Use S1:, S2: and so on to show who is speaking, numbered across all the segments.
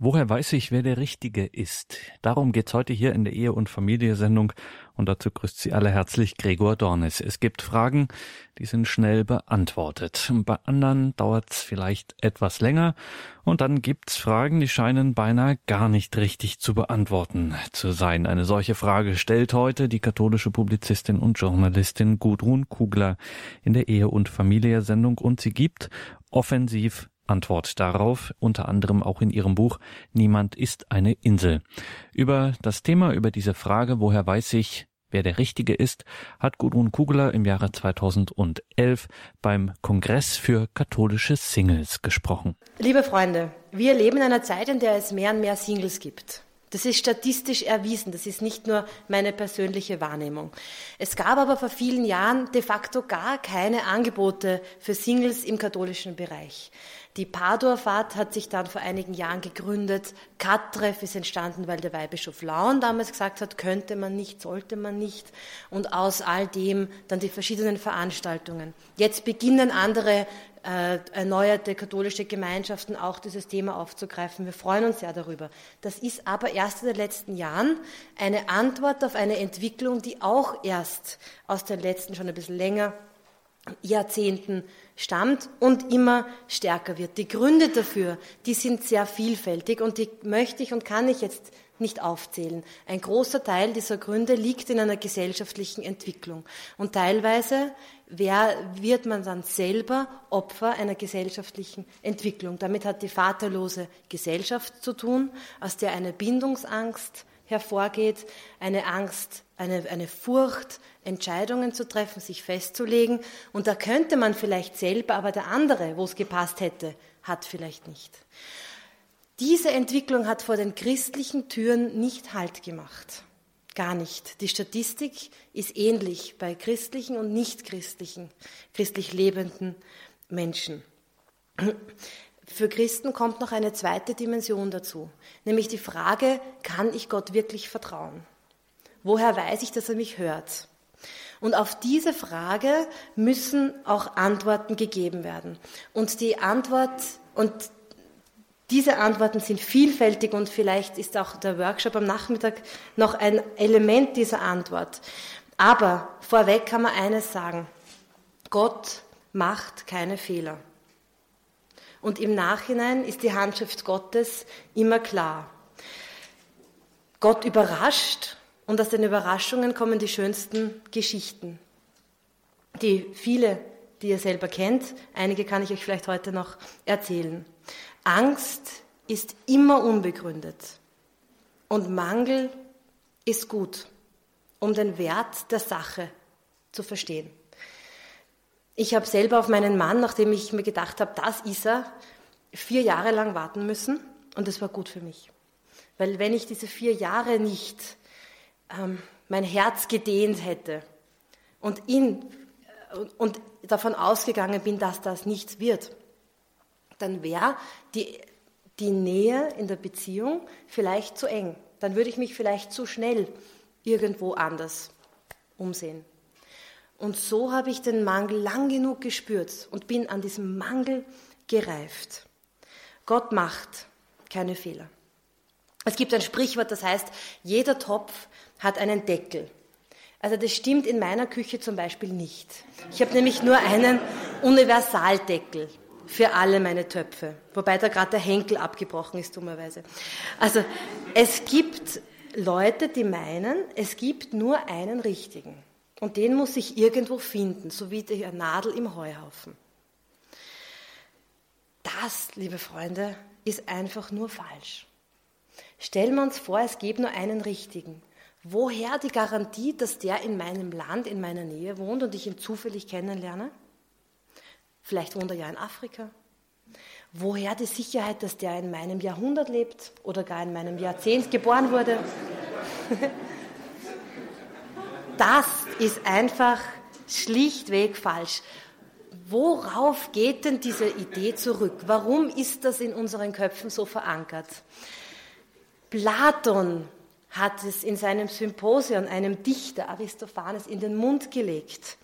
S1: Woher weiß ich, wer der Richtige ist? Darum geht's heute hier in der Ehe- und Familie-Sendung und dazu grüßt Sie alle herzlich Gregor Dornis. Es gibt Fragen, die sind schnell beantwortet. Bei anderen dauert's vielleicht etwas länger und dann gibt's Fragen, die scheinen beinahe gar nicht richtig zu beantworten zu sein. Eine solche Frage stellt heute die katholische Publizistin und Journalistin Gudrun Kugler in der Ehe- und Familie-Sendung und sie gibt offensiv Antwort darauf, unter anderem auch in ihrem Buch Niemand ist eine Insel. Über das Thema, über diese Frage, woher weiß ich, wer der Richtige ist, hat Gudrun Kugler im Jahre 2011 beim Kongress für katholische Singles gesprochen.
S2: Liebe Freunde, wir leben in einer Zeit, in der es mehr und mehr Singles gibt. Das ist statistisch erwiesen, das ist nicht nur meine persönliche Wahrnehmung. Es gab aber vor vielen Jahren de facto gar keine Angebote für Singles im katholischen Bereich. Die Padua-Fahrt hat sich dann vor einigen Jahren gegründet. Kat-Treff ist entstanden, weil der Weihbischof Laun damals gesagt hat, könnte man nicht, sollte man nicht. Und aus all dem dann die verschiedenen Veranstaltungen. Jetzt beginnen andere äh, erneuerte katholische Gemeinschaften auch dieses Thema aufzugreifen. Wir freuen uns sehr darüber. Das ist aber erst in den letzten Jahren eine Antwort auf eine Entwicklung, die auch erst aus den letzten schon ein bisschen länger Jahrzehnten stammt und immer stärker wird. Die Gründe dafür, die sind sehr vielfältig und die möchte ich und kann ich jetzt nicht aufzählen. Ein großer Teil dieser Gründe liegt in einer gesellschaftlichen Entwicklung. Und teilweise wer, wird man dann selber Opfer einer gesellschaftlichen Entwicklung. Damit hat die vaterlose Gesellschaft zu tun, aus der eine Bindungsangst hervorgeht, eine Angst, eine, eine Furcht, Entscheidungen zu treffen, sich festzulegen. Und da könnte man vielleicht selber, aber der andere, wo es gepasst hätte, hat vielleicht nicht. Diese Entwicklung hat vor den christlichen Türen nicht Halt gemacht. Gar nicht. Die Statistik ist ähnlich bei christlichen und nicht christlichen, christlich lebenden Menschen. Für Christen kommt noch eine zweite Dimension dazu, nämlich die Frage, kann ich Gott wirklich vertrauen? Woher weiß ich, dass er mich hört? Und auf diese Frage müssen auch Antworten gegeben werden. Und die Antwort, und diese Antworten sind vielfältig und vielleicht ist auch der Workshop am Nachmittag noch ein Element dieser Antwort. Aber vorweg kann man eines sagen. Gott macht keine Fehler. Und im Nachhinein ist die Handschrift Gottes immer klar. Gott überrascht und aus den Überraschungen kommen die schönsten Geschichten, die viele, die ihr selber kennt, einige kann ich euch vielleicht heute noch erzählen. Angst ist immer unbegründet und Mangel ist gut, um den Wert der Sache zu verstehen. Ich habe selber auf meinen Mann, nachdem ich mir gedacht habe, das ist er, vier Jahre lang warten müssen und das war gut für mich. Weil wenn ich diese vier Jahre nicht ähm, mein Herz gedehnt hätte und, ihn, äh, und davon ausgegangen bin, dass das nichts wird, dann wäre die, die Nähe in der Beziehung vielleicht zu eng. Dann würde ich mich vielleicht zu schnell irgendwo anders umsehen. Und so habe ich den Mangel lang genug gespürt und bin an diesem Mangel gereift. Gott macht keine Fehler. Es gibt ein Sprichwort, das heißt, jeder Topf hat einen Deckel. Also das stimmt in meiner Küche zum Beispiel nicht. Ich habe nämlich nur einen Universaldeckel für alle meine Töpfe, wobei da gerade der Henkel abgebrochen ist, dummerweise. Also es gibt Leute, die meinen, es gibt nur einen richtigen und den muss ich irgendwo finden, so wie die Nadel im Heuhaufen. Das, liebe Freunde, ist einfach nur falsch. Stellen wir uns vor, es gäbe nur einen richtigen. Woher die Garantie, dass der in meinem Land, in meiner Nähe wohnt und ich ihn zufällig kennenlerne? Vielleicht wohnt er ja in Afrika. Woher die Sicherheit, dass der in meinem Jahrhundert lebt oder gar in meinem Jahrzehnt geboren wurde? Das ist einfach schlichtweg falsch. Worauf geht denn diese Idee zurück? Warum ist das in unseren Köpfen so verankert? Platon hat es in seinem Symposion einem Dichter Aristophanes in den Mund gelegt.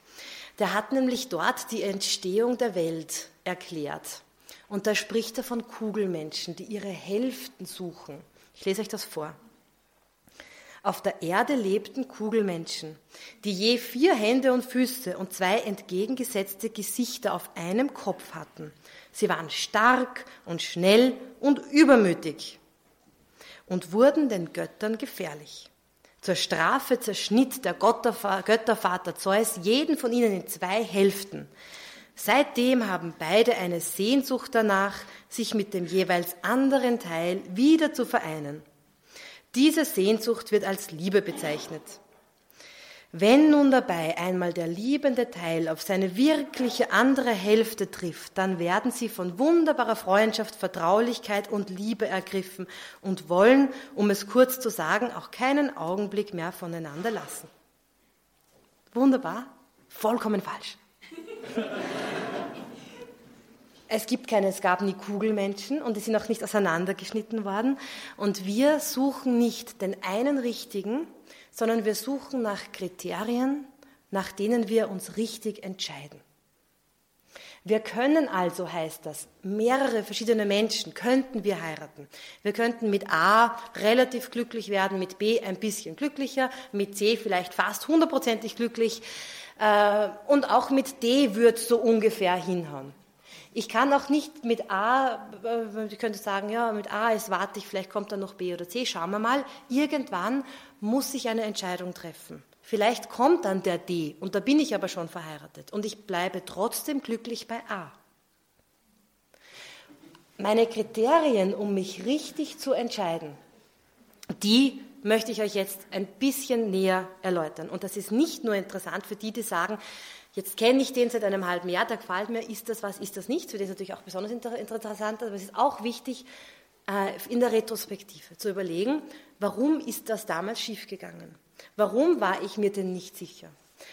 S2: Der hat nämlich dort die Entstehung der Welt erklärt. Und da spricht er von Kugelmenschen, die ihre Hälften suchen. Ich lese euch das vor. Auf der Erde lebten Kugelmenschen, die je vier Hände und Füße und zwei entgegengesetzte Gesichter auf einem Kopf hatten. Sie waren stark und schnell und übermütig und wurden den Göttern gefährlich. Zur Strafe zerschnitt der Göttervater Zeus jeden von ihnen in zwei Hälften. Seitdem haben beide eine Sehnsucht danach, sich mit dem jeweils anderen Teil wieder zu vereinen. Diese Sehnsucht wird als Liebe bezeichnet. Wenn nun dabei einmal der liebende Teil auf seine wirkliche andere Hälfte trifft, dann werden sie von wunderbarer Freundschaft, Vertraulichkeit und Liebe ergriffen und wollen, um es kurz zu sagen, auch keinen Augenblick mehr voneinander lassen. Wunderbar? Vollkommen falsch. Es gibt keine, es gab nie Kugelmenschen und die sind auch nicht auseinandergeschnitten worden. Und wir suchen nicht den einen richtigen, sondern wir suchen nach Kriterien, nach denen wir uns richtig entscheiden. Wir können also, heißt das, mehrere verschiedene Menschen könnten wir heiraten. Wir könnten mit A relativ glücklich werden, mit B ein bisschen glücklicher, mit C vielleicht fast hundertprozentig glücklich äh, und auch mit D wird so ungefähr hinhauen. Ich kann auch nicht mit A, äh, ich könnte sagen, ja, mit A ist warte ich, vielleicht kommt dann noch B oder C, schauen wir mal. Irgendwann muss ich eine Entscheidung treffen. Vielleicht kommt dann der D und da bin ich aber schon verheiratet und ich bleibe trotzdem glücklich bei A. Meine Kriterien, um mich richtig zu entscheiden, die möchte ich euch jetzt ein bisschen näher erläutern. Und das ist nicht nur interessant für die, die sagen, Jetzt kenne ich den seit einem halben Jahr, der gefällt mir, ist das was, ist das nichts? Für den ist natürlich auch besonders interessant, aber es ist auch wichtig, äh, in der Retrospektive zu überlegen, warum ist das damals schiefgegangen? Warum war ich mir denn nicht sicher?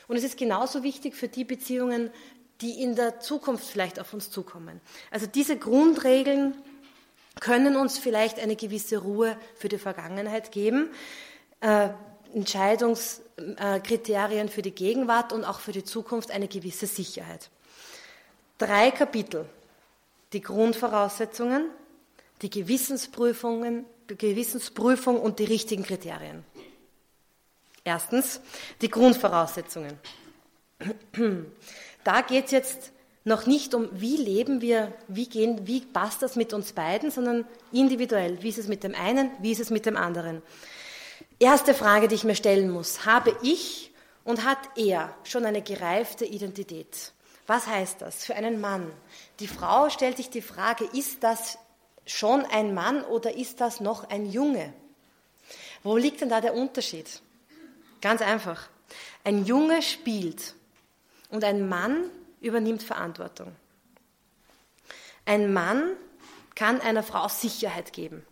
S2: Und es ist genauso wichtig für die Beziehungen, die in der Zukunft vielleicht auf uns zukommen. Also diese Grundregeln können uns vielleicht eine gewisse Ruhe für die Vergangenheit geben. Entscheidungskriterien für die Gegenwart und auch für die Zukunft eine gewisse Sicherheit. Drei Kapitel. Die Grundvoraussetzungen, die Gewissensprüfungen, die Gewissensprüfung und die richtigen Kriterien. Erstens, die Grundvoraussetzungen. Da geht es jetzt noch nicht um, wie leben wir, wie, gehen, wie passt das mit uns beiden, sondern individuell. Wie ist es mit dem einen, wie ist es mit dem anderen? Erste Frage, die ich mir stellen muss, habe ich und hat er schon eine gereifte Identität? Was heißt das für einen Mann? Die Frau stellt sich die Frage, ist das schon ein Mann oder ist das noch ein Junge? Wo liegt denn da der Unterschied? Ganz einfach. Ein Junge spielt und ein Mann übernimmt Verantwortung. Ein Mann kann einer Frau Sicherheit geben.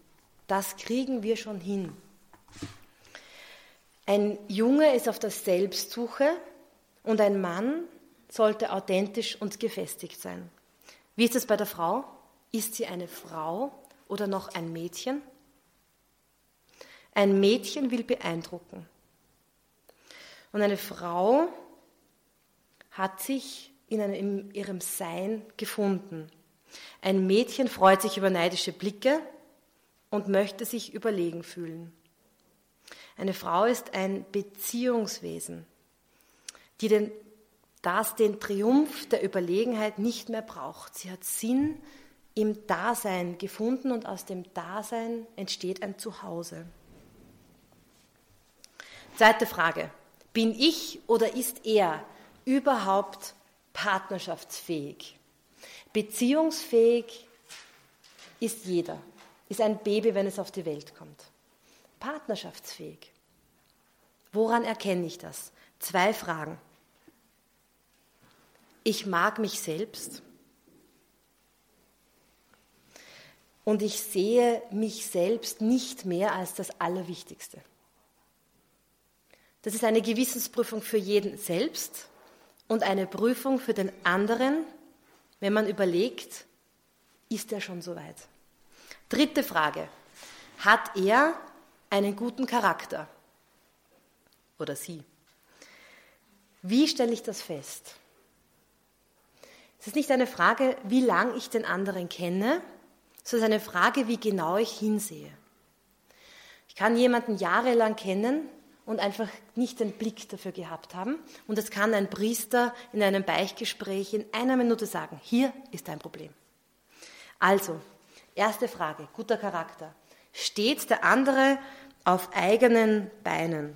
S2: Das kriegen wir schon hin. Ein Junge ist auf der Selbstsuche und ein Mann sollte authentisch und gefestigt sein. Wie ist es bei der Frau? Ist sie eine Frau oder noch ein Mädchen? Ein Mädchen will beeindrucken. Und eine Frau hat sich in, einem, in ihrem Sein gefunden. Ein Mädchen freut sich über neidische Blicke und möchte sich überlegen fühlen. Eine Frau ist ein Beziehungswesen, die den, das den Triumph der Überlegenheit nicht mehr braucht. Sie hat Sinn im Dasein gefunden und aus dem Dasein entsteht ein Zuhause. Zweite Frage. Bin ich oder ist er überhaupt partnerschaftsfähig? Beziehungsfähig ist jeder, ist ein Baby, wenn es auf die Welt kommt partnerschaftsfähig. Woran erkenne ich das? Zwei Fragen. Ich mag mich selbst und ich sehe mich selbst nicht mehr als das Allerwichtigste. Das ist eine Gewissensprüfung für jeden selbst und eine Prüfung für den anderen, wenn man überlegt, ist er schon so weit? Dritte Frage. Hat er einen guten Charakter oder sie. Wie stelle ich das fest? Es ist nicht eine Frage, wie lang ich den anderen kenne, sondern eine Frage, wie genau ich hinsehe. Ich kann jemanden jahrelang kennen und einfach nicht den Blick dafür gehabt haben. Und es kann ein Priester in einem Beichtgespräch in einer Minute sagen, hier ist ein Problem. Also, erste Frage, guter Charakter. Steht der andere auf eigenen Beinen?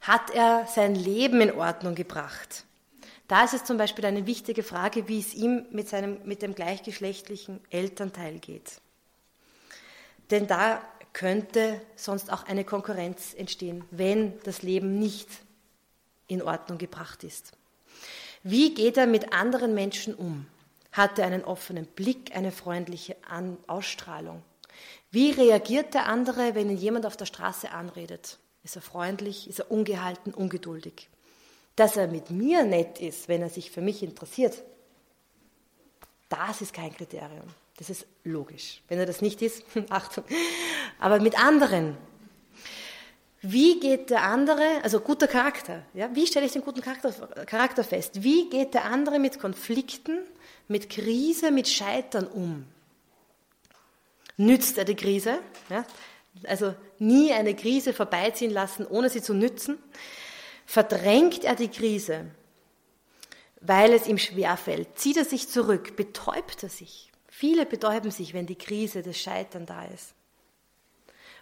S2: Hat er sein Leben in Ordnung gebracht? Da ist es zum Beispiel eine wichtige Frage, wie es ihm mit, seinem, mit dem gleichgeschlechtlichen Elternteil geht. Denn da könnte sonst auch eine Konkurrenz entstehen, wenn das Leben nicht in Ordnung gebracht ist. Wie geht er mit anderen Menschen um? Hat er einen offenen Blick, eine freundliche Ausstrahlung? Wie reagiert der andere, wenn ihn jemand auf der Straße anredet? Ist er freundlich? Ist er ungehalten, ungeduldig? Dass er mit mir nett ist, wenn er sich für mich interessiert, das ist kein Kriterium. Das ist logisch. Wenn er das nicht ist, Achtung. Aber mit anderen. Wie geht der andere, also guter Charakter, ja, wie stelle ich den guten Charakter, Charakter fest? Wie geht der andere mit Konflikten, mit Krise, mit Scheitern um? Nützt er die Krise? Ja? Also nie eine Krise vorbeiziehen lassen, ohne sie zu nützen. Verdrängt er die Krise, weil es ihm schwerfällt? Zieht er sich zurück? Betäubt er sich? Viele betäuben sich, wenn die Krise des Scheitern da ist.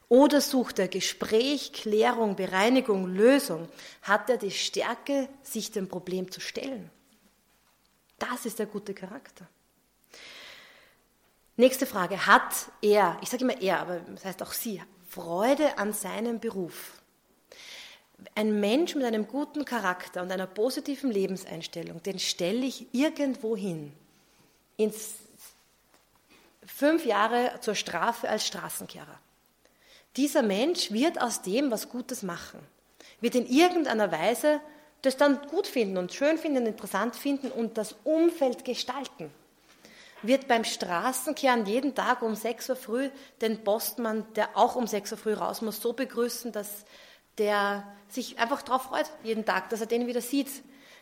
S2: Oder sucht er Gespräch, Klärung, Bereinigung, Lösung? Hat er die Stärke, sich dem Problem zu stellen? Das ist der gute Charakter. Nächste Frage. Hat er, ich sage immer er, aber das heißt auch sie, Freude an seinem Beruf? ein Mensch mit einem guten Charakter und einer positiven Lebenseinstellung, den stelle ich irgendwo hin, ins fünf Jahre zur Strafe als Straßenkehrer. Dieser Mensch wird aus dem was Gutes machen, wird in irgendeiner Weise das dann gut finden und schön finden, interessant finden und das Umfeld gestalten. Wird beim Straßenkehren jeden Tag um 6 Uhr früh den Postmann, der auch um 6 Uhr früh raus muss, so begrüßen, dass der sich einfach darauf freut, jeden Tag, dass er den wieder sieht.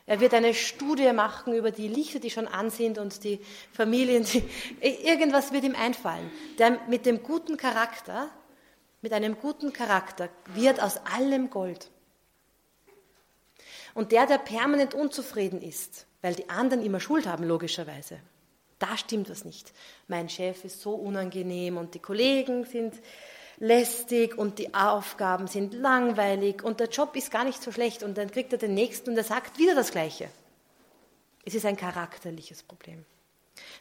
S2: Er wird eine Studie machen über die Lichter, die schon an sind und die Familien. Die, irgendwas wird ihm einfallen. Der mit dem guten Charakter, mit einem guten Charakter, wird aus allem Gold. Und der, der permanent unzufrieden ist, weil die anderen immer Schuld haben, logischerweise, da stimmt was nicht. Mein Chef ist so unangenehm und die Kollegen sind lästig und die Aufgaben sind langweilig und der Job ist gar nicht so schlecht und dann kriegt er den nächsten und er sagt wieder das Gleiche. Es ist ein charakterliches Problem.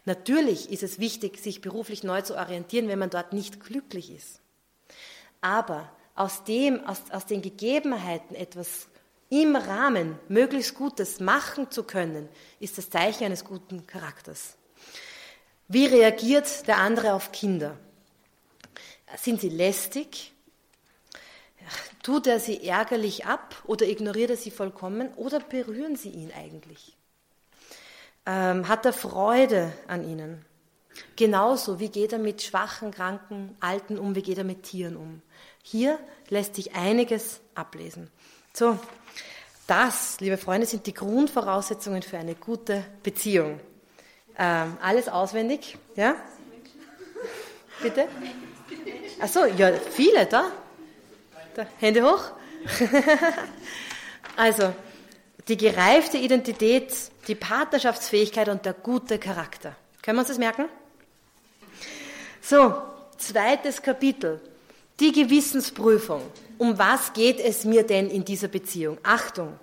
S2: Natürlich ist es wichtig, sich beruflich neu zu orientieren, wenn man dort nicht glücklich ist. Aber aus dem, aus, aus den Gegebenheiten etwas im Rahmen möglichst Gutes machen zu können, ist das Zeichen eines guten Charakters. Wie reagiert der andere auf Kinder? Sind sie lästig? Tut er sie ärgerlich ab oder ignoriert er sie vollkommen oder berühren sie ihn eigentlich? Ähm, hat er Freude an ihnen? Genauso, wie geht er mit schwachen, kranken, alten um, wie geht er mit Tieren um? Hier lässt sich einiges ablesen. So, das, liebe Freunde, sind die Grundvoraussetzungen für eine gute Beziehung. Ähm, alles auswendig, ja? Bitte? Ach so, ja, viele da. da Hände hoch. also, die gereifte Identität, die Partnerschaftsfähigkeit und der gute Charakter. Können wir uns das merken? So, zweites Kapitel. Die Gewissensprüfung. Um was geht es mir denn in dieser Beziehung? Achtung.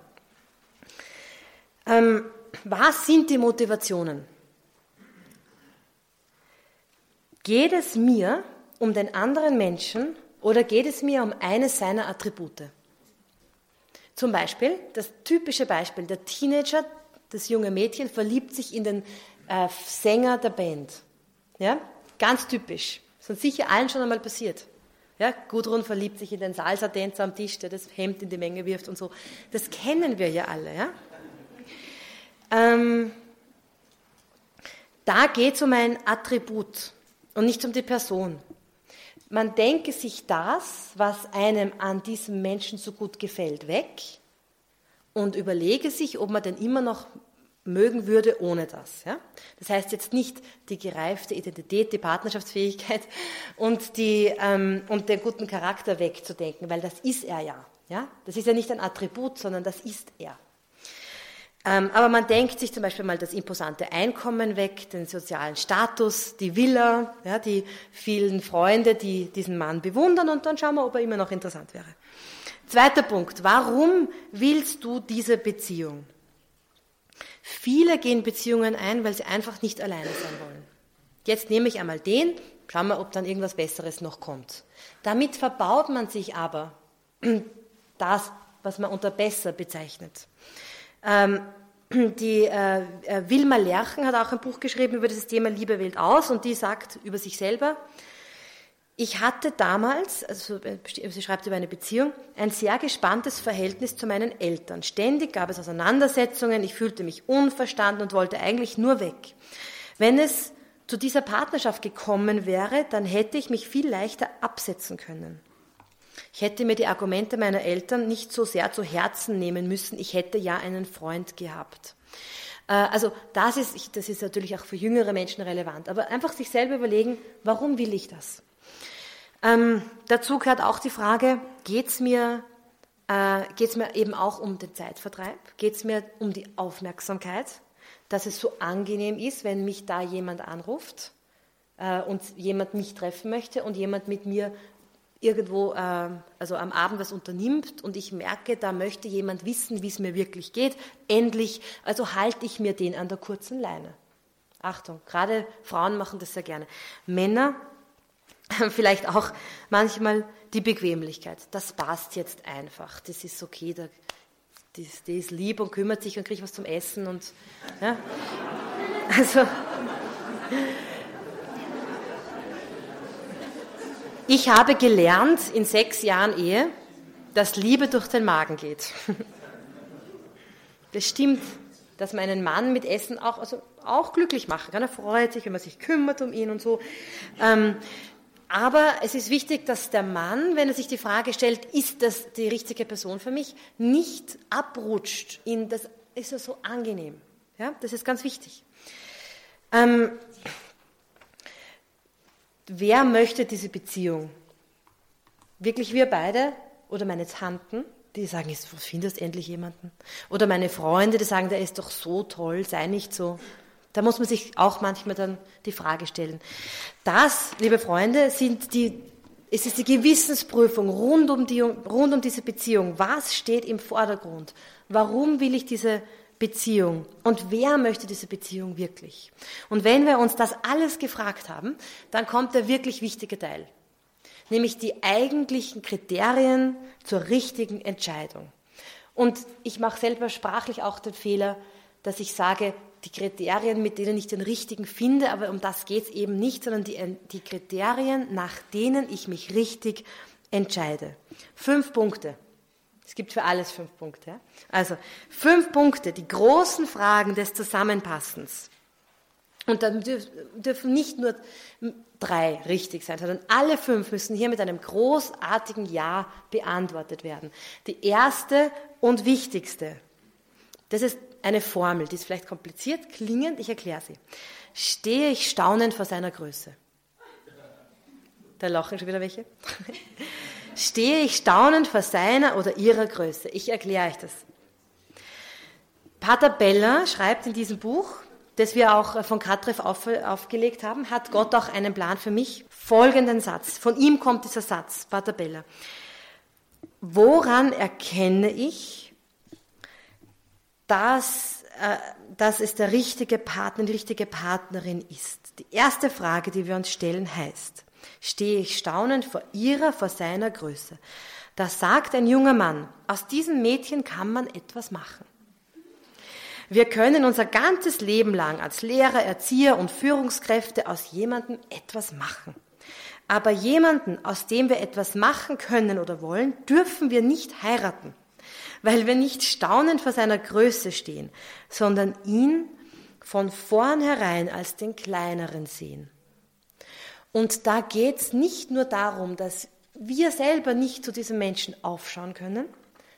S2: Ähm, was sind die Motivationen? Geht es mir um den anderen Menschen oder geht es mir um eines seiner Attribute? Zum Beispiel, das typische Beispiel, der Teenager, das junge Mädchen verliebt sich in den äh, Sänger der Band. Ja? Ganz typisch. Das ist sicher allen schon einmal passiert. Ja, Gudrun verliebt sich in den Salsa-Tänzer am Tisch, der das Hemd in die Menge wirft und so. Das kennen wir ja alle. Ja? Ähm, da geht es um ein Attribut und nicht um die Person. Man denke sich das, was einem an diesem Menschen so gut gefällt, weg und überlege sich, ob man denn immer noch mögen würde ohne das. Ja? Das heißt jetzt nicht die gereifte Identität, die Partnerschaftsfähigkeit und, die, ähm, und den guten Charakter wegzudenken, weil das ist er ja. ja. Das ist ja nicht ein Attribut, sondern das ist er. Ähm, aber man denkt sich zum Beispiel mal das imposante Einkommen weg, den sozialen Status, die Villa, ja, die vielen Freunde, die diesen Mann bewundern und dann schauen wir, ob er immer noch interessant wäre. Zweiter Punkt, warum willst du diese Beziehung? Viele gehen Beziehungen ein, weil sie einfach nicht alleine sein wollen. Jetzt nehme ich einmal den, schauen wir, ob dann irgendwas Besseres noch kommt. Damit verbaut man sich aber das, was man unter besser bezeichnet. Ähm, die äh, äh, Wilma Lerchen hat auch ein Buch geschrieben über dieses Thema Liebe wählt aus und die sagt über sich selber, ich hatte damals, also äh, sie schreibt über eine Beziehung, ein sehr gespanntes Verhältnis zu meinen Eltern. Ständig gab es Auseinandersetzungen, ich fühlte mich unverstanden und wollte eigentlich nur weg. Wenn es zu dieser Partnerschaft gekommen wäre, dann hätte ich mich viel leichter absetzen können. Ich hätte mir die Argumente meiner Eltern nicht so sehr zu Herzen nehmen müssen, ich hätte ja einen Freund gehabt. Äh, also das ist, das ist natürlich auch für jüngere Menschen relevant, aber einfach sich selber überlegen, warum will ich das? Ähm, dazu gehört auch die Frage, geht es mir, äh, mir eben auch um den Zeitvertreib? Geht es mir um die Aufmerksamkeit, dass es so angenehm ist, wenn mich da jemand anruft äh, und jemand mich treffen möchte und jemand mit mir irgendwo, äh, also am Abend was unternimmt und ich merke, da möchte jemand wissen, wie es mir wirklich geht, endlich, also halte ich mir den an der kurzen Leine. Achtung, gerade Frauen machen das sehr gerne. Männer vielleicht auch manchmal die Bequemlichkeit. Das passt jetzt einfach. Das ist okay. Der, die, die ist lieb und kümmert sich und kriegt was zum Essen und ja. Also ich habe gelernt in sechs Jahren Ehe, dass Liebe durch den Magen geht. Das stimmt, dass man einen Mann mit Essen auch, also auch glücklich machen kann. Er freut sich, wenn man sich kümmert um ihn und so. Ähm, aber es ist wichtig, dass der Mann, wenn er sich die Frage stellt, ist das die richtige Person für mich, nicht abrutscht in das ist ja so angenehm. Ja, das ist ganz wichtig. Ähm, wer möchte diese Beziehung? Wirklich wir beide oder meine Tanten, die sagen, jetzt findest endlich jemanden? Oder meine Freunde, die sagen, der ist doch so toll, sei nicht so. Da muss man sich auch manchmal dann die Frage stellen. Das, liebe Freunde, sind die, es ist die Gewissensprüfung rund um, die, rund um diese Beziehung. Was steht im Vordergrund? Warum will ich diese Beziehung? Und wer möchte diese Beziehung wirklich? Und wenn wir uns das alles gefragt haben, dann kommt der wirklich wichtige Teil. Nämlich die eigentlichen Kriterien zur richtigen Entscheidung. Und ich mache selber sprachlich auch den Fehler, dass ich sage, die Kriterien, mit denen ich den richtigen finde, aber um das geht es eben nicht, sondern die, die Kriterien, nach denen ich mich richtig entscheide. Fünf Punkte. Es gibt für alles fünf Punkte. Also fünf Punkte, die großen Fragen des Zusammenpassens. Und dann dürfen nicht nur drei richtig sein, sondern alle fünf müssen hier mit einem großartigen Ja beantwortet werden. Die erste und wichtigste, das ist eine Formel, die ist vielleicht kompliziert klingend, ich erkläre sie. Stehe ich staunend vor seiner Größe? Da lachen schon wieder welche. Stehe ich staunend vor seiner oder ihrer Größe? Ich erkläre euch das. Pater Bella schreibt in diesem Buch, das wir auch von Katreff auf, aufgelegt haben, hat Gott auch einen Plan für mich? Folgenden Satz. Von ihm kommt dieser Satz, Pater Bella. Woran erkenne ich, dass, äh, dass es der richtige Partner, die richtige Partnerin ist. Die erste Frage, die wir uns stellen, heißt, stehe ich staunend vor ihrer, vor seiner Größe? Da sagt ein junger Mann, aus diesem Mädchen kann man etwas machen. Wir können unser ganzes Leben lang als Lehrer, Erzieher und Führungskräfte aus jemandem etwas machen. Aber jemanden, aus dem wir etwas machen können oder wollen, dürfen wir nicht heiraten weil wir nicht staunend vor seiner Größe stehen, sondern ihn von vornherein als den kleineren sehen. Und da geht es nicht nur darum, dass wir selber nicht zu diesem Menschen aufschauen können,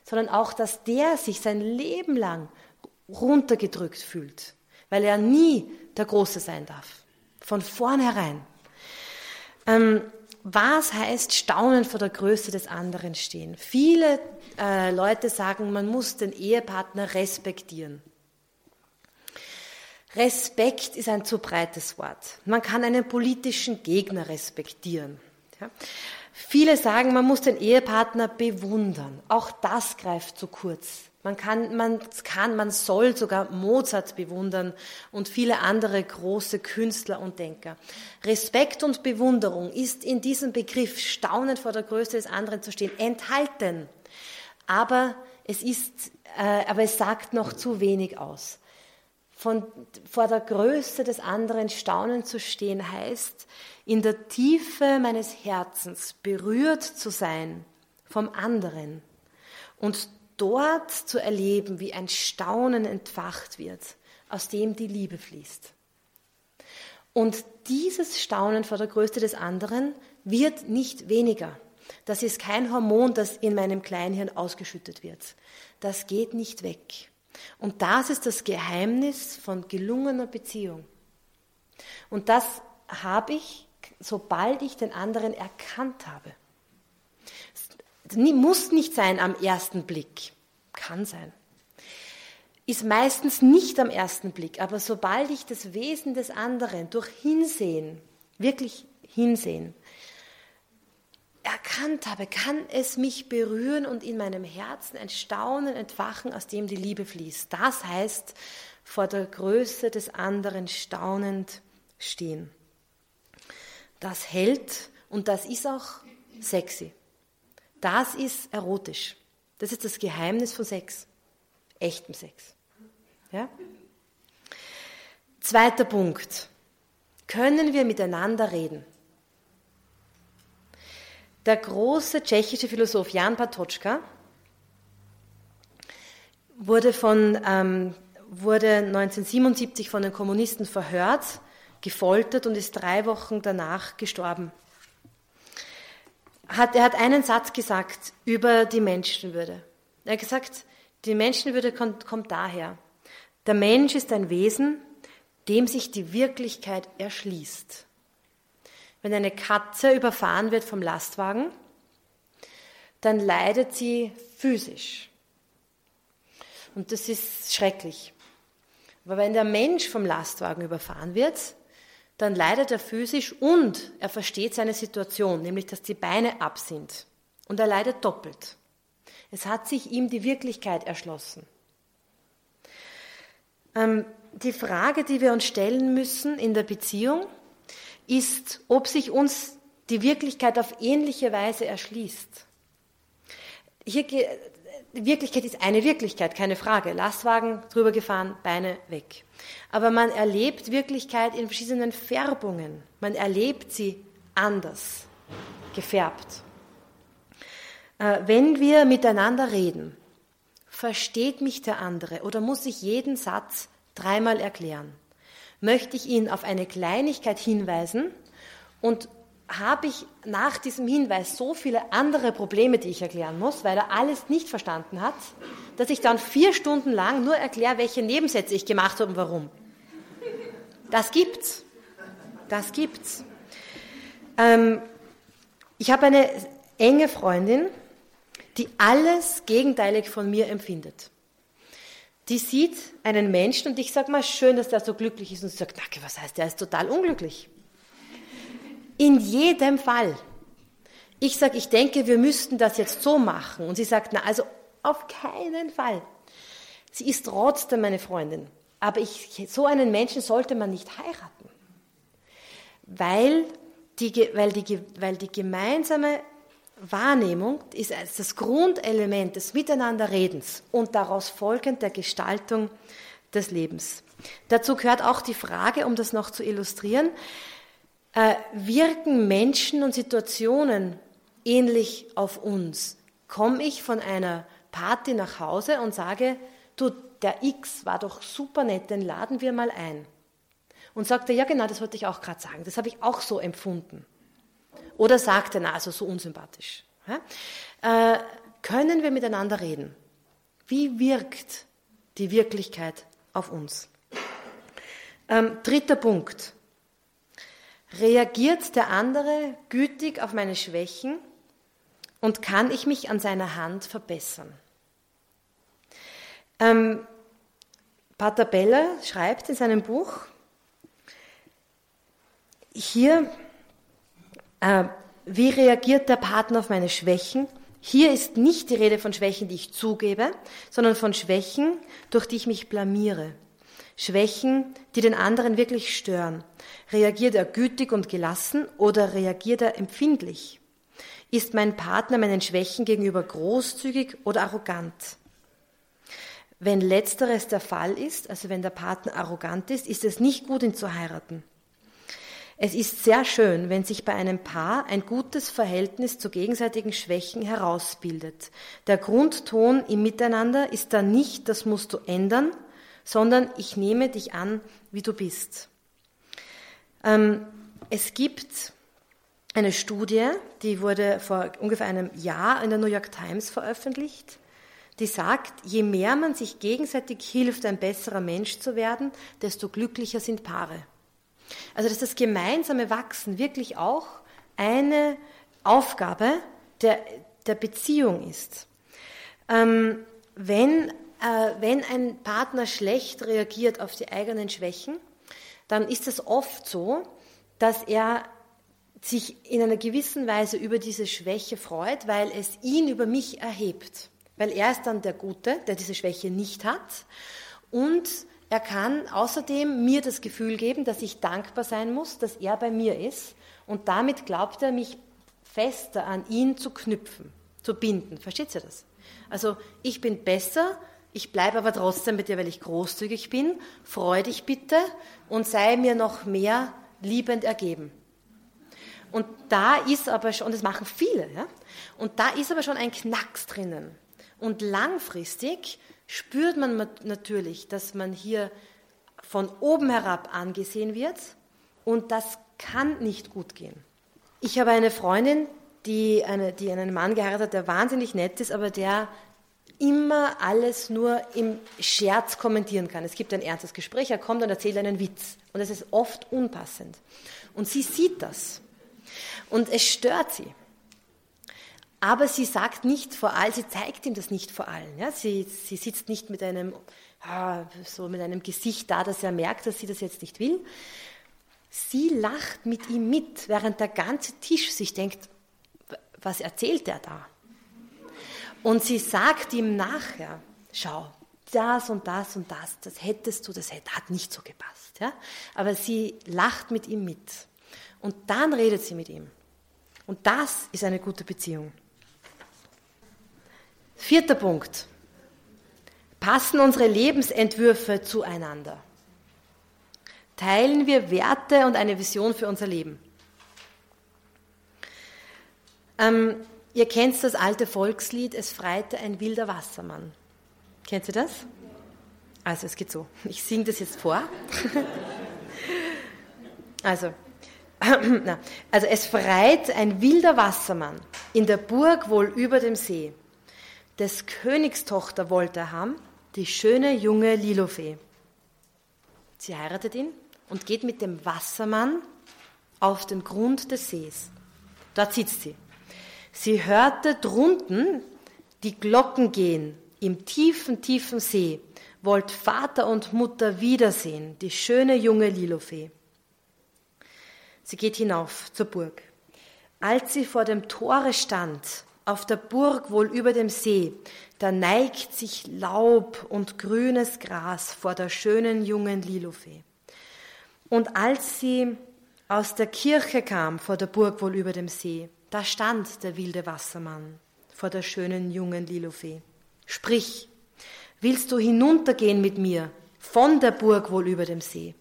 S2: sondern auch, dass der sich sein Leben lang runtergedrückt fühlt, weil er nie der Große sein darf. Von vornherein. Ähm, was heißt Staunen vor der Größe des anderen stehen? Viele äh, Leute sagen, man muss den Ehepartner respektieren. Respekt ist ein zu breites Wort. Man kann einen politischen Gegner respektieren. Ja? Viele sagen, man muss den Ehepartner bewundern. Auch das greift zu kurz. Man kann, man kann, man soll sogar Mozart bewundern und viele andere große Künstler und Denker. Respekt und Bewunderung ist in diesem Begriff staunend vor der Größe des anderen zu stehen enthalten. Aber es ist, äh, aber es sagt noch zu wenig aus. Von, vor der Größe des anderen staunend zu stehen heißt, in der Tiefe meines Herzens berührt zu sein vom anderen und dort zu erleben, wie ein Staunen entfacht wird, aus dem die Liebe fließt. Und dieses Staunen vor der Größe des anderen wird nicht weniger. Das ist kein Hormon, das in meinem Kleinhirn ausgeschüttet wird. Das geht nicht weg. Und das ist das Geheimnis von gelungener Beziehung. Und das habe ich sobald ich den anderen erkannt habe. Es muss nicht sein am ersten Blick, kann sein. Ist meistens nicht am ersten Blick, aber sobald ich das Wesen des anderen durch Hinsehen, wirklich Hinsehen, erkannt habe, kann es mich berühren und in meinem Herzen ein Staunen entfachen, aus dem die Liebe fließt. Das heißt, vor der Größe des anderen staunend stehen das hält und das ist auch sexy. Das ist erotisch. Das ist das Geheimnis von Sex. Echtem Sex. Ja? Zweiter Punkt. Können wir miteinander reden? Der große tschechische Philosoph Jan Patočka wurde, von, ähm, wurde 1977 von den Kommunisten verhört gefoltert und ist drei Wochen danach gestorben. Hat, er hat einen Satz gesagt über die Menschenwürde. Er hat gesagt, die Menschenwürde kommt, kommt daher. Der Mensch ist ein Wesen, dem sich die Wirklichkeit erschließt. Wenn eine Katze überfahren wird vom Lastwagen, dann leidet sie physisch. Und das ist schrecklich. Aber wenn der Mensch vom Lastwagen überfahren wird, dann leidet er physisch und er versteht seine Situation, nämlich dass die Beine ab sind. Und er leidet doppelt. Es hat sich ihm die Wirklichkeit erschlossen. Ähm, die Frage, die wir uns stellen müssen in der Beziehung, ist, ob sich uns die Wirklichkeit auf ähnliche Weise erschließt. Hier, Wirklichkeit ist eine Wirklichkeit, keine Frage. Lastwagen drüber gefahren, Beine weg. Aber man erlebt Wirklichkeit in verschiedenen Färbungen. Man erlebt sie anders, gefärbt. Äh, wenn wir miteinander reden, versteht mich der andere oder muss ich jeden Satz dreimal erklären? Möchte ich ihn auf eine Kleinigkeit hinweisen und habe ich nach diesem Hinweis so viele andere Probleme, die ich erklären muss, weil er alles nicht verstanden hat, dass ich dann vier Stunden lang nur erkläre, welche Nebensätze ich gemacht habe und warum. Das gibt's. Das gibt's. Ähm, ich habe eine enge Freundin, die alles gegenteilig von mir empfindet. Die sieht einen Menschen und ich sage mal, schön, dass der so glücklich ist und sagt, na, was heißt, der ist total unglücklich. In jedem Fall. Ich sage, ich denke, wir müssten das jetzt so machen. Und sie sagt, na, also auf keinen Fall. Sie ist trotzdem meine Freundin. Aber ich, so einen Menschen sollte man nicht heiraten. Weil die, weil die, weil die gemeinsame Wahrnehmung ist das Grundelement des Miteinanderredens und daraus folgend der Gestaltung des Lebens. Dazu gehört auch die Frage, um das noch zu illustrieren, äh, wirken Menschen und Situationen ähnlich auf uns? Komme ich von einer Party nach Hause und sage, du, der X war doch super nett, den laden wir mal ein. Und sagt er, ja genau, das wollte ich auch gerade sagen, das habe ich auch so empfunden. Oder sagt er, na, also so unsympathisch. Ja? Äh, können wir miteinander reden? Wie wirkt die Wirklichkeit auf uns. Ähm, dritter Punkt. Reagiert der andere gütig auf meine Schwächen und kann ich mich an seiner Hand verbessern? Ähm, Pater Beller schreibt in seinem Buch, hier, äh, wie reagiert der Partner auf meine Schwächen? Hier ist nicht die Rede von Schwächen, die ich zugebe, sondern von Schwächen, durch die ich mich blamiere. Schwächen, die den anderen wirklich stören. Reagiert er gütig und gelassen oder reagiert er empfindlich? Ist mein Partner meinen Schwächen gegenüber großzügig oder arrogant? Wenn letzteres der Fall ist, also wenn der Partner arrogant ist, ist es nicht gut, ihn zu heiraten. Es ist sehr schön, wenn sich bei einem Paar ein gutes Verhältnis zu gegenseitigen Schwächen herausbildet. Der Grundton im Miteinander ist dann nicht, das musst du ändern, sondern ich nehme dich an, wie du bist. Ähm, es gibt eine Studie, die wurde vor ungefähr einem Jahr in der New York Times veröffentlicht, die sagt, je mehr man sich gegenseitig hilft, ein besserer Mensch zu werden, desto glücklicher sind Paare. Also dass das gemeinsame Wachsen wirklich auch eine Aufgabe der, der Beziehung ist. Ähm, wenn, äh, wenn ein Partner schlecht reagiert auf die eigenen Schwächen, dann ist es oft so, dass er sich in einer gewissen Weise über diese Schwäche freut, weil es ihn über mich erhebt. Weil er ist dann der Gute, der diese Schwäche nicht hat. Und er kann außerdem mir das Gefühl geben, dass ich dankbar sein muss, dass er bei mir ist. Und damit glaubt er, mich fester an ihn zu knüpfen, zu binden. Versteht ihr das? Also ich bin besser, ich bleibe aber trotzdem mit dir, weil ich großzügig bin. Freu dich bitte und sei mir noch mehr liebend ergeben. Und da ist aber schon, und das machen viele, ja? und da ist aber schon ein Knacks drinnen. Und langfristig spürt man natürlich, dass man hier von oben herab angesehen wird und das kann nicht gut gehen. Ich habe eine Freundin, die, eine, die einen Mann geheiratet hat, der wahnsinnig nett ist, aber der immer alles nur im Scherz kommentieren kann. Es gibt ein ernstes Gespräch, er kommt und erzählt einen Witz und es ist oft unpassend. Und sie sieht das und es stört sie. Aber sie sagt nicht vor allem, sie zeigt ihm das nicht vor allen. Ja? Sie, sie sitzt nicht mit einem, ah, so mit einem Gesicht da, dass er merkt, dass sie das jetzt nicht will. Sie lacht mit ihm mit, während der ganze Tisch sich denkt, was erzählt er da? Und sie sagt ihm nachher, schau, das und das und das, das hättest du, das hat nicht so gepasst. Ja? Aber sie lacht mit ihm mit. Und dann redet sie mit ihm. Und das ist eine gute Beziehung. Vierter Punkt. Passen unsere Lebensentwürfe zueinander? Teilen wir Werte und eine Vision für unser Leben? Ähm, ihr kennt das alte Volkslied, es freite ein wilder Wassermann. Kennt ihr das? Also es geht so. Ich singe das jetzt vor. also, also es freit ein wilder Wassermann in der Burg wohl über dem See des Königstochter wollte er haben, die schöne junge Lilofee. Sie heiratet ihn und geht mit dem Wassermann auf den Grund des Sees. Dort sitzt sie. Sie hörte drunten die Glocken gehen im tiefen, tiefen See, wollt Vater und Mutter wiedersehen, die schöne junge Lilofee. Sie geht hinauf zur Burg. Als sie vor dem Tore stand, auf der Burg wohl über dem See, da neigt sich Laub und grünes Gras vor der schönen jungen Lilofee. Und als sie aus der Kirche kam vor der Burg wohl über dem See, da stand der wilde Wassermann vor der schönen jungen Lilofee. Sprich, willst du hinuntergehen mit mir von der Burg wohl über dem See?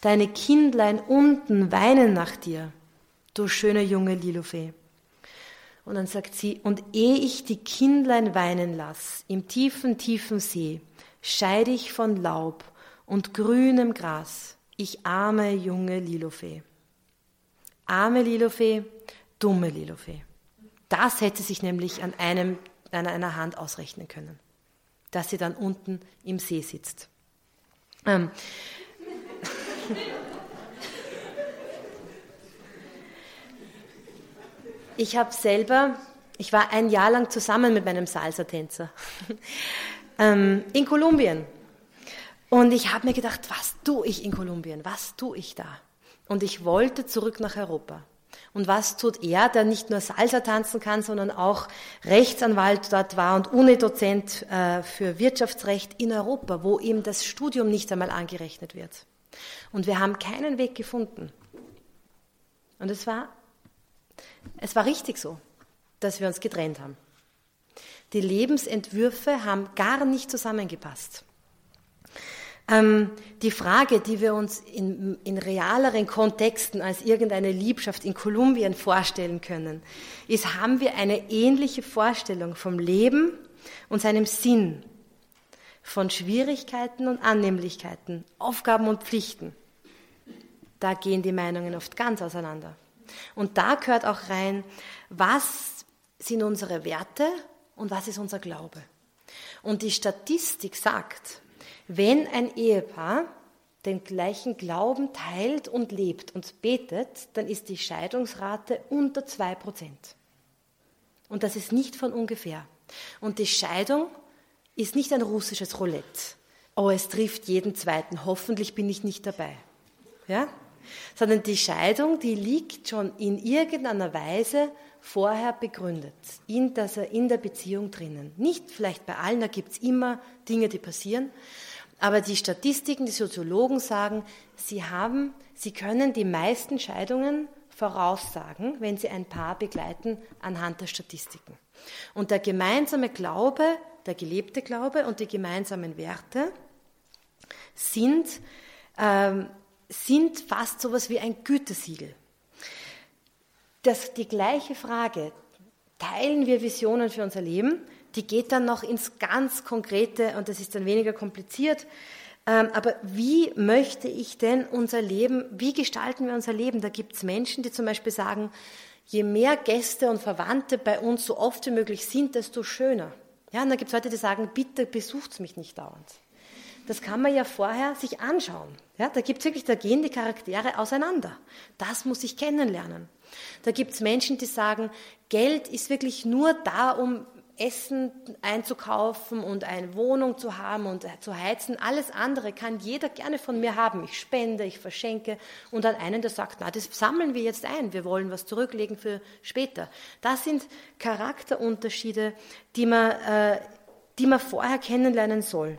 S2: Deine Kindlein unten weinen nach dir, du schöne junge Lilofee. Und dann sagt sie, und ehe ich die Kindlein weinen lass, im tiefen, tiefen See, scheide ich von Laub und grünem Gras, ich arme junge Lilofee. Arme Lilofee, dumme Lilofee. Das hätte sich nämlich an, einem, an einer Hand ausrechnen können. dass sie dann unten im See sitzt. Ähm. Ich habe selber, ich war ein Jahr lang zusammen mit meinem Salsa-Tänzer ähm, in Kolumbien. Und ich habe mir gedacht, was tue ich in Kolumbien? Was tue ich da? Und ich wollte zurück nach Europa. Und was tut er, der nicht nur Salsa tanzen kann, sondern auch Rechtsanwalt dort war und Unidozent äh, für Wirtschaftsrecht in Europa, wo ihm das Studium nicht einmal angerechnet wird. Und wir haben keinen Weg gefunden. Und es war, es war richtig so, dass wir uns getrennt haben. Die Lebensentwürfe haben gar nicht zusammengepasst. Ähm, die Frage, die wir uns in, in realeren Kontexten als irgendeine Liebschaft in Kolumbien vorstellen können, ist, haben wir eine ähnliche Vorstellung vom Leben und seinem Sinn, von Schwierigkeiten und Annehmlichkeiten, Aufgaben und Pflichten. Da gehen die Meinungen oft ganz auseinander. Und da gehört auch rein, was sind unsere Werte und was ist unser Glaube. Und die Statistik sagt, wenn ein Ehepaar den gleichen Glauben teilt und lebt und betet, dann ist die Scheidungsrate unter zwei Prozent. Und das ist nicht von ungefähr. Und die Scheidung ist nicht ein russisches Roulette. Oh, es trifft jeden zweiten. Hoffentlich bin ich nicht dabei. Ja? Sondern die Scheidung, die liegt schon in irgendeiner Weise vorher begründet, in, das, in der Beziehung drinnen. Nicht vielleicht bei allen, da gibt es immer Dinge, die passieren, aber die Statistiken, die Soziologen sagen, sie haben, sie können die meisten Scheidungen voraussagen, wenn sie ein Paar begleiten anhand der Statistiken. Und der gemeinsame Glaube, der gelebte Glaube und die gemeinsamen Werte sind, ähm, sind fast so etwas wie ein Gütesiegel. Das, die gleiche Frage, teilen wir Visionen für unser Leben? die geht dann noch ins ganz Konkrete und das ist dann weniger kompliziert. Ähm, aber wie möchte ich denn unser Leben, wie gestalten wir unser Leben? Da gibt es Menschen, die zum Beispiel sagen, je mehr Gäste und Verwandte bei uns so oft wie möglich sind, desto schöner. Ja, und dann gibt es Leute, die sagen, bitte besucht mich nicht dauernd. Das kann man ja vorher sich anschauen. Ja, da gibt es wirklich, da gehen die Charaktere auseinander. Das muss ich kennenlernen. Da gibt es Menschen, die sagen, Geld ist wirklich nur da, um Essen einzukaufen und eine Wohnung zu haben und zu heizen. Alles andere kann jeder gerne von mir haben. Ich spende, ich verschenke. Und dann einen, der sagt, na, das sammeln wir jetzt ein. Wir wollen was zurücklegen für später. Das sind Charakterunterschiede, die man, äh, die man vorher kennenlernen soll.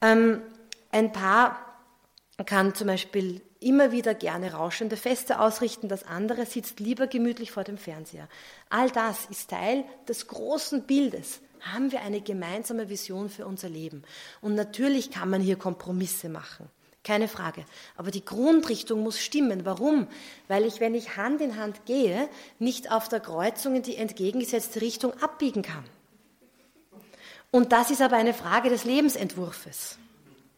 S2: Ähm, ein Paar kann zum Beispiel immer wieder gerne rauschende Feste ausrichten, das andere sitzt lieber gemütlich vor dem Fernseher. All das ist Teil des großen Bildes. Haben wir eine gemeinsame Vision für unser Leben? Und natürlich kann man hier Kompromisse machen. Keine Frage. Aber die Grundrichtung muss stimmen. Warum? Weil ich, wenn ich Hand in Hand gehe, nicht auf der Kreuzung in die entgegengesetzte Richtung abbiegen kann. Und das ist aber eine Frage des Lebensentwurfs.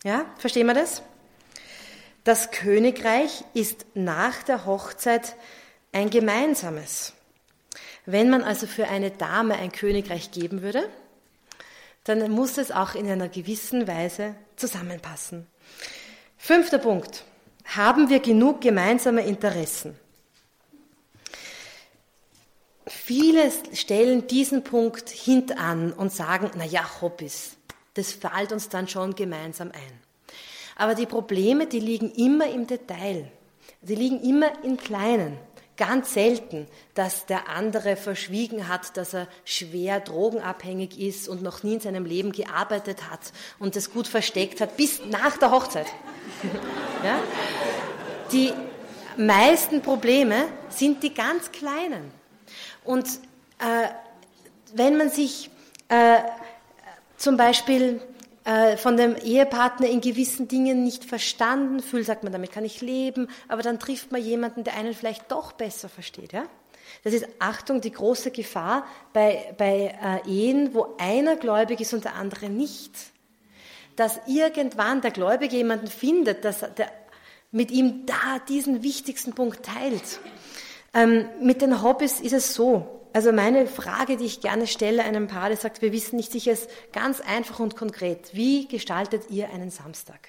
S2: Ja, verstehen wir das? Das Königreich ist nach der Hochzeit ein gemeinsames. Wenn man also für eine Dame ein Königreich geben würde, dann muss es auch in einer gewissen Weise zusammenpassen. Fünfter Punkt. Haben wir genug gemeinsame Interessen? Viele stellen diesen Punkt hintan und sagen, na ja, Hobbys, das fällt uns dann schon gemeinsam ein. Aber die Probleme, die liegen immer im Detail. Die liegen immer im Kleinen. Ganz selten, dass der andere verschwiegen hat, dass er schwer drogenabhängig ist und noch nie in seinem Leben gearbeitet hat und das gut versteckt hat, bis nach der Hochzeit. ja? Die meisten Probleme sind die ganz kleinen. Und äh, wenn man sich äh, zum Beispiel äh, von dem Ehepartner in gewissen Dingen nicht verstanden fühlt, sagt man, damit kann ich leben, aber dann trifft man jemanden, der einen vielleicht doch besser versteht. Ja? Das ist, Achtung, die große Gefahr bei, bei äh, Ehen, wo einer gläubig ist und der andere nicht. Dass irgendwann der Gläubige jemanden findet, dass der mit ihm da diesen wichtigsten Punkt teilt. Ähm, mit den Hobbys ist es so, also meine Frage, die ich gerne stelle einem Paar, das sagt, wir wissen nicht sicher, ist ganz einfach und konkret. Wie gestaltet ihr einen Samstag?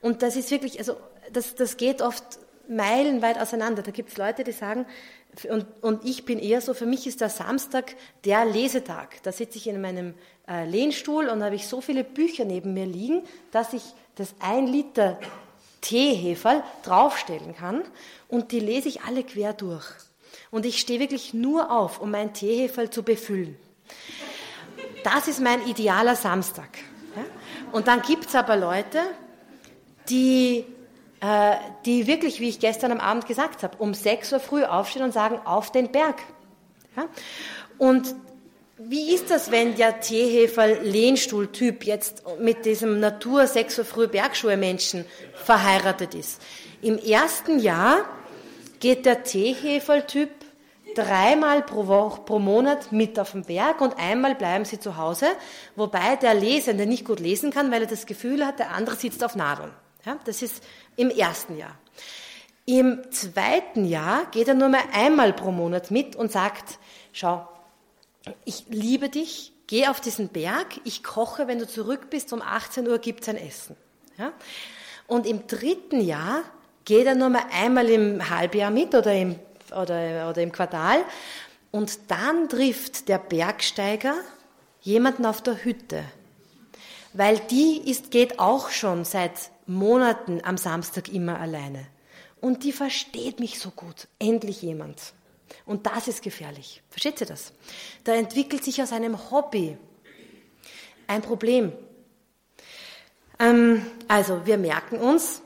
S2: Und das ist wirklich, also das, das geht oft meilenweit auseinander. Da gibt es Leute, die sagen, und, und ich bin eher so, für mich ist der Samstag der Lesetag. Da sitze ich in meinem äh, Lehnstuhl und habe ich so viele Bücher neben mir liegen, dass ich das ein Liter Teeheferl draufstellen kann und die lese ich alle quer durch. Und ich stehe wirklich nur auf, um mein Teeheferl zu befüllen. Das ist mein idealer Samstag. Und dann gibt es aber Leute, die äh, die wirklich, wie ich gestern am Abend gesagt habe, um 6 Uhr früh aufstehen und sagen, auf den Berg. Und wie ist das, wenn der Teehefer-Lehnstuhl-Typ jetzt mit diesem Natur 6 Uhr früh Bergschuhe-Menschen verheiratet ist? Im ersten Jahr geht der Teehefer-Typ dreimal pro, Woche, pro Monat mit auf den Berg und einmal bleiben sie zu Hause, wobei der Lesende nicht gut lesen kann, weil er das Gefühl hat, der andere sitzt auf Nadeln. Ja, das ist im ersten Jahr. Im zweiten Jahr geht er nur mal einmal pro Monat mit und sagt, schau, ich liebe dich, geh auf diesen Berg, ich koche, wenn du zurück bist, um 18 Uhr gibt es ein Essen. Ja? Und im dritten Jahr geht er nur mal einmal im Halbjahr mit oder im, oder, oder im Quartal und dann trifft der Bergsteiger jemanden auf der Hütte. Weil die ist, geht auch schon seit Monaten am Samstag immer alleine. Und die versteht mich so gut. Endlich jemand. Und das ist gefährlich. Versteht ihr das? Da entwickelt sich aus einem Hobby ein Problem. Ähm, also, wir merken uns,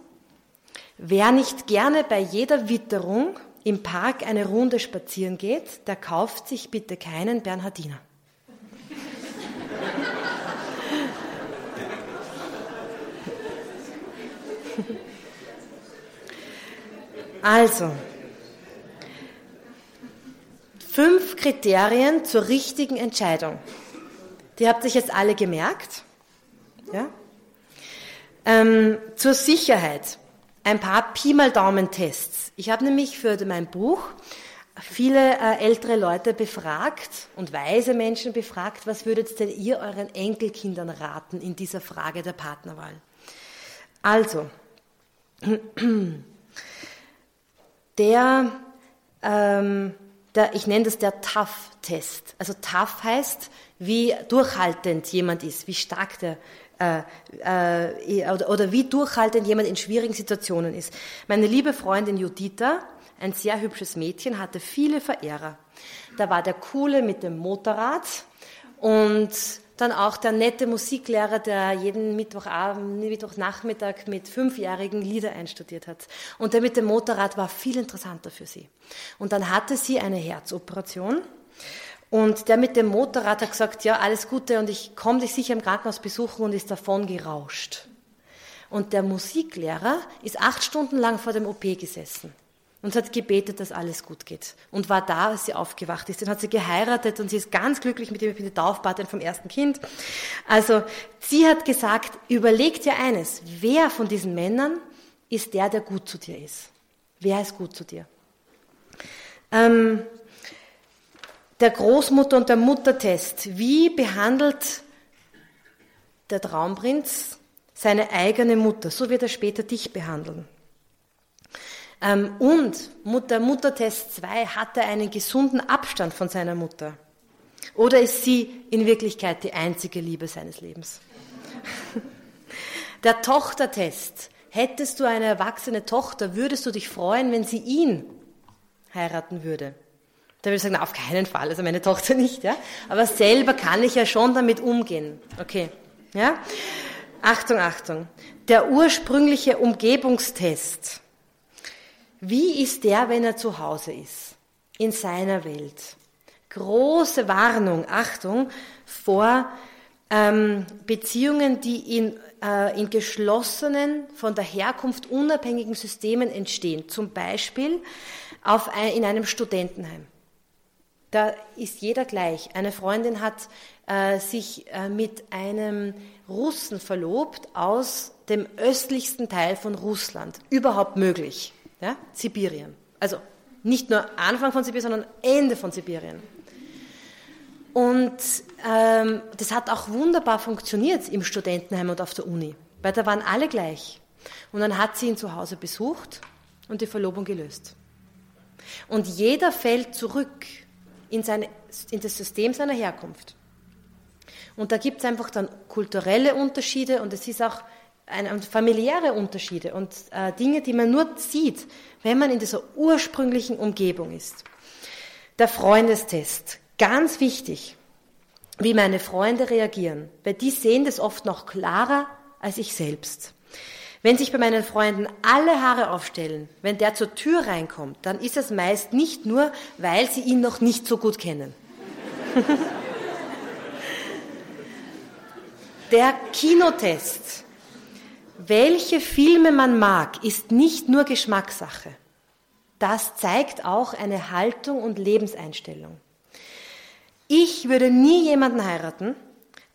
S2: wer nicht gerne bei jeder Witterung im Park eine Runde spazieren geht, der kauft sich bitte keinen Bernhardiner. Also, fünf Kriterien zur richtigen Entscheidung. Die habt ihr jetzt alle gemerkt. Ja? Ähm, zur Sicherheit ein paar Pi mal Daumen Tests. Ich habe nämlich für mein Buch viele äh, ältere Leute befragt und weise Menschen befragt, was würdet denn ihr euren Enkelkindern raten in dieser Frage der Partnerwahl? Also, der, ähm, der ich nenne das der Tough-Test. Also Tough heißt, wie durchhaltend jemand ist, wie stark der äh, äh, oder, oder wie durchhaltend jemand in schwierigen Situationen ist. Meine liebe Freundin Juditha, ein sehr hübsches Mädchen, hatte viele Verehrer. Da war der Coole mit dem Motorrad und dann auch der nette Musiklehrer, der jeden Mittwochabend, Mittwochnachmittag mit Fünfjährigen Lieder einstudiert hat. Und der mit dem Motorrad war viel interessanter für sie. Und dann hatte sie eine Herzoperation. Und der mit dem Motorrad hat gesagt, ja, alles Gute und ich komme dich sicher im Krankenhaus besuchen und ist davon gerauscht. Und der Musiklehrer ist acht Stunden lang vor dem OP gesessen und hat gebetet, dass alles gut geht. Und war da, als sie aufgewacht ist. Dann hat sie geheiratet und sie ist ganz glücklich mit ihm. Ich bin die Taufpatin vom ersten Kind. Also, sie hat gesagt, überleg dir eines. Wer von diesen Männern ist der, der gut zu dir ist? Wer ist gut zu dir? Ähm, der Großmutter- und der Muttertest. Wie behandelt der Traumprinz seine eigene Mutter? So wird er später dich behandeln. Ähm, und Mutter, Muttertest 2 hat er einen gesunden Abstand von seiner Mutter. Oder ist sie in Wirklichkeit die einzige Liebe seines Lebens? Der Tochtertest. Hättest du eine erwachsene Tochter, würdest du dich freuen, wenn sie ihn heiraten würde? Da würde ich sagen, na, auf keinen Fall, also meine Tochter nicht, ja. Aber selber kann ich ja schon damit umgehen. Okay, ja. Achtung, Achtung. Der ursprüngliche Umgebungstest. Wie ist der, wenn er zu Hause ist? In seiner Welt. Große Warnung, Achtung, vor ähm, Beziehungen, die in, äh, in geschlossenen, von der Herkunft unabhängigen Systemen entstehen. Zum Beispiel auf ein, in einem Studentenheim. Da ist jeder gleich. Eine Freundin hat äh, sich äh, mit einem Russen verlobt aus dem östlichsten Teil von Russland. Überhaupt möglich ja, Sibirien. Also nicht nur Anfang von Sibirien, sondern Ende von Sibirien. Und ähm, das hat auch wunderbar funktioniert im Studentenheim und auf der Uni, weil da waren alle gleich. Und dann hat sie ihn zu Hause besucht und die Verlobung gelöst. Und jeder fällt zurück in, seine, in das System seiner Herkunft. Und da gibt es einfach dann kulturelle Unterschiede und es ist auch ein, familiäre Unterschiede und äh, Dinge, die man nur sieht, wenn man in dieser ursprünglichen Umgebung ist. Der Freundestest, ganz wichtig, wie meine Freunde reagieren, weil die sehen das oft noch klarer als ich selbst. Wenn sich bei meinen Freunden alle Haare aufstellen, wenn der zur Tür reinkommt, dann ist es meist nicht nur, weil sie ihn noch nicht so gut kennen. der Kinotest. Welche Filme man mag, ist nicht nur Geschmackssache. Das zeigt auch eine Haltung und Lebenseinstellung. Ich würde nie jemanden heiraten,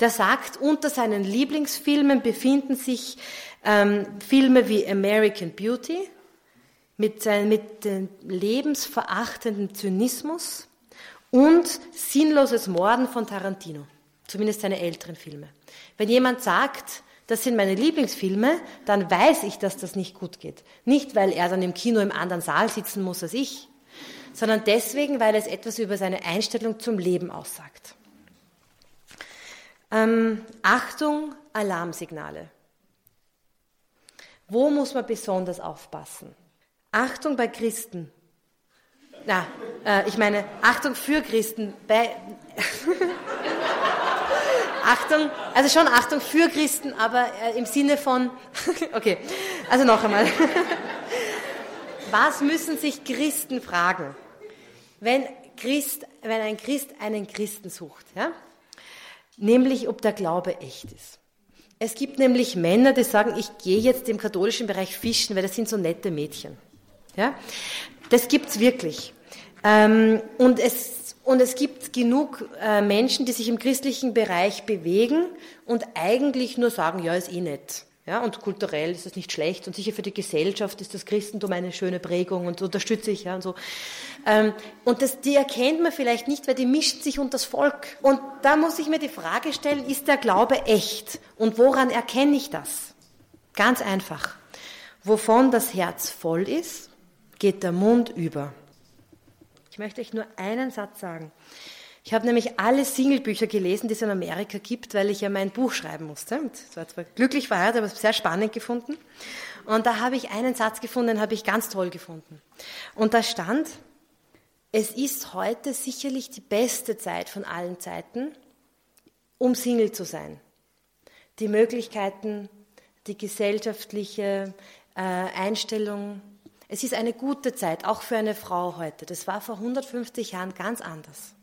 S2: der sagt, unter seinen Lieblingsfilmen befinden sich ähm, Filme wie American Beauty mit, äh, mit dem lebensverachtenden Zynismus und sinnloses Morden von Tarantino, zumindest seine älteren Filme. Wenn jemand sagt, das sind meine Lieblingsfilme, dann weiß ich, dass das nicht gut geht. Nicht, weil er dann im Kino im anderen Saal sitzen muss als ich, sondern deswegen, weil es etwas über seine Einstellung zum Leben aussagt. Ähm, Achtung, Alarmsignale. Wo muss man besonders aufpassen? Achtung bei Christen. Na, äh, ich meine, Achtung für Christen. Bei Achtung, also schon Achtung für Christen, aber äh, im Sinne von, okay, also noch einmal. Was müssen sich Christen fragen, wenn, Christ, wenn ein Christ einen Christen sucht? Ja? Nämlich, ob der Glaube echt ist. Es gibt nämlich Männer, die sagen, ich gehe jetzt im katholischen Bereich fischen, weil das sind so nette Mädchen. Ja? Das gibt's wirklich. Ähm, und, es, und es gibt genug äh, Menschen, die sich im christlichen Bereich bewegen und eigentlich nur sagen, ja, ist eh nett. Ja, und kulturell ist das nicht schlecht und sicher für die Gesellschaft ist das Christentum eine schöne Prägung und unterstütze ich ja und so. Ähm, und das, die erkennt man vielleicht nicht, weil die mischt sich unter das Volk. Und da muss ich mir die Frage stellen, ist der Glaube echt? Und woran erkenne ich das? Ganz einfach. Wovon das Herz voll ist, geht der Mund über. Ich möchte euch nur einen Satz sagen. Ich habe nämlich alle Singlebücher gelesen, die es in Amerika gibt, weil ich ja mein Buch schreiben musste. Das war zwar glücklich verheiratet, aber sehr spannend gefunden. Und da habe ich einen Satz gefunden, den habe ich ganz toll gefunden. Und da stand, es ist heute sicherlich die beste Zeit von allen Zeiten, um Single zu sein. Die Möglichkeiten, die gesellschaftliche äh, Einstellung, es ist eine gute Zeit, auch für eine Frau heute. Das war vor 150 Jahren ganz anders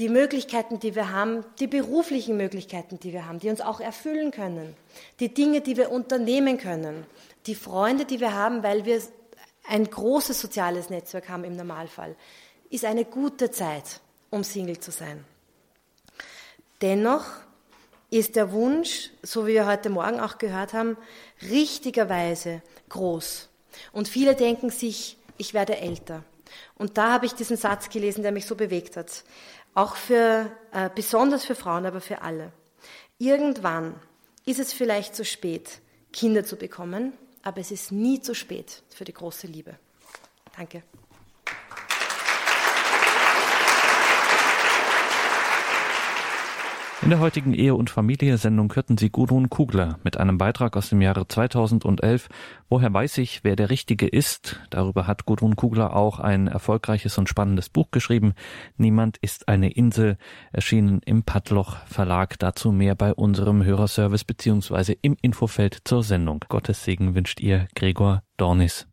S2: die Möglichkeiten, die wir haben, die beruflichen Möglichkeiten, die wir haben, die uns auch erfüllen können, die Dinge, die wir unternehmen können, die Freunde, die wir haben, weil wir ein großes soziales Netzwerk haben im Normalfall, ist eine gute Zeit, um Single zu sein. Dennoch ist der Wunsch, so wie wir heute Morgen auch gehört haben, richtigerweise groß. Und viele denken sich, ich werde älter. Und da habe ich diesen Satz gelesen, der mich so bewegt hat. Auch für, äh, besonders für Frauen, aber für alle. Irgendwann ist es vielleicht zu spät, Kinder zu bekommen, aber es ist nie zu spät für die große Liebe. Danke.
S1: In der heutigen Ehe- und Familie-Sendung hörten Sie Gudrun Kugler mit einem Beitrag aus dem Jahre 2011. Woher weiß ich, wer der Richtige ist? Darüber hat Gudrun Kugler auch ein erfolgreiches und spannendes Buch geschrieben. Niemand ist eine Insel, erschienen im Padloch Verlag. Dazu mehr bei unserem Hörerservice beziehungsweise im Infofeld zur Sendung. Gottes Segen wünscht ihr Gregor Dornis.